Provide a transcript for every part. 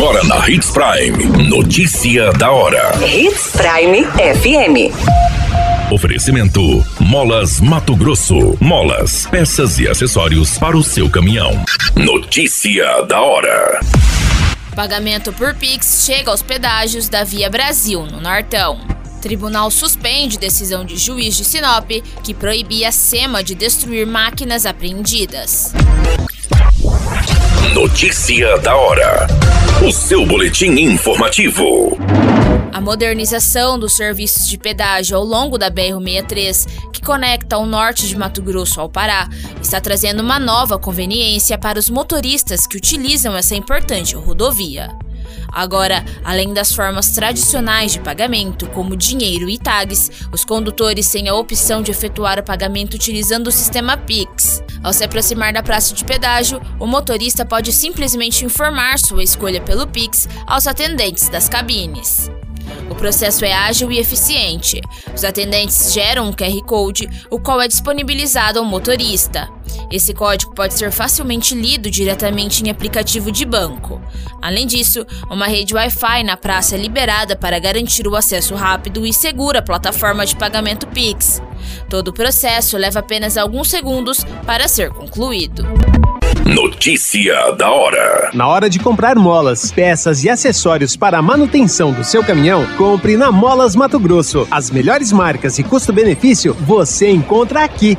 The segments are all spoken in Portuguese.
Agora na Hits Prime. Notícia da hora. Hits Prime FM. Oferecimento: Molas Mato Grosso. Molas, peças e acessórios para o seu caminhão. Notícia da hora. Pagamento por Pix chega aos pedágios da Via Brasil, no Nortão. Tribunal suspende decisão de juiz de Sinop que proibia a SEMA de destruir máquinas apreendidas. Notícia da hora. O seu boletim informativo. A modernização dos serviços de pedágio ao longo da BR-63, que conecta o norte de Mato Grosso ao Pará, está trazendo uma nova conveniência para os motoristas que utilizam essa importante rodovia. Agora, além das formas tradicionais de pagamento, como dinheiro e tags, os condutores têm a opção de efetuar o pagamento utilizando o sistema Pix. Ao se aproximar da praça de pedágio, o motorista pode simplesmente informar sua escolha pelo Pix aos atendentes das cabines. O processo é ágil e eficiente. Os atendentes geram um QR Code, o qual é disponibilizado ao motorista. Esse código pode ser facilmente lido diretamente em aplicativo de banco. Além disso, uma rede Wi-Fi na praça é liberada para garantir o acesso rápido e seguro à plataforma de pagamento Pix. Todo o processo leva apenas alguns segundos para ser concluído. Notícia da hora. Na hora de comprar molas, peças e acessórios para a manutenção do seu caminhão, compre na Molas Mato Grosso. As melhores marcas e custo-benefício você encontra aqui.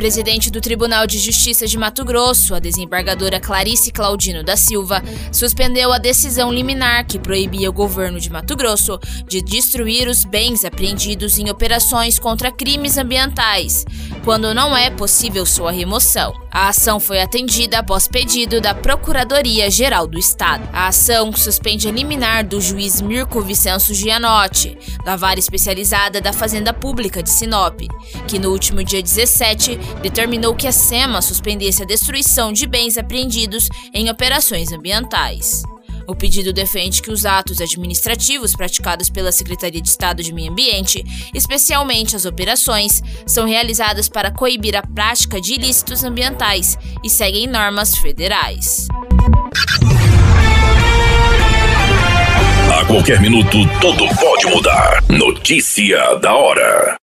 Presidente do Tribunal de Justiça de Mato Grosso, a desembargadora Clarice Claudino da Silva, suspendeu a decisão liminar que proibia o governo de Mato Grosso de destruir os bens apreendidos em operações contra crimes ambientais, quando não é possível sua remoção. A ação foi atendida após pedido da Procuradoria-Geral do Estado. A ação suspende a liminar do juiz Mirko Vicenço Gianotti, da vara especializada da Fazenda Pública de Sinop, que no último dia 17 determinou que a SEMA suspendesse a destruição de bens apreendidos em operações ambientais. O pedido defende que os atos administrativos praticados pela Secretaria de Estado de Meio Ambiente, especialmente as operações, são realizadas para coibir a prática de ilícitos ambientais e seguem normas federais. A qualquer minuto, tudo pode mudar. Notícia da hora.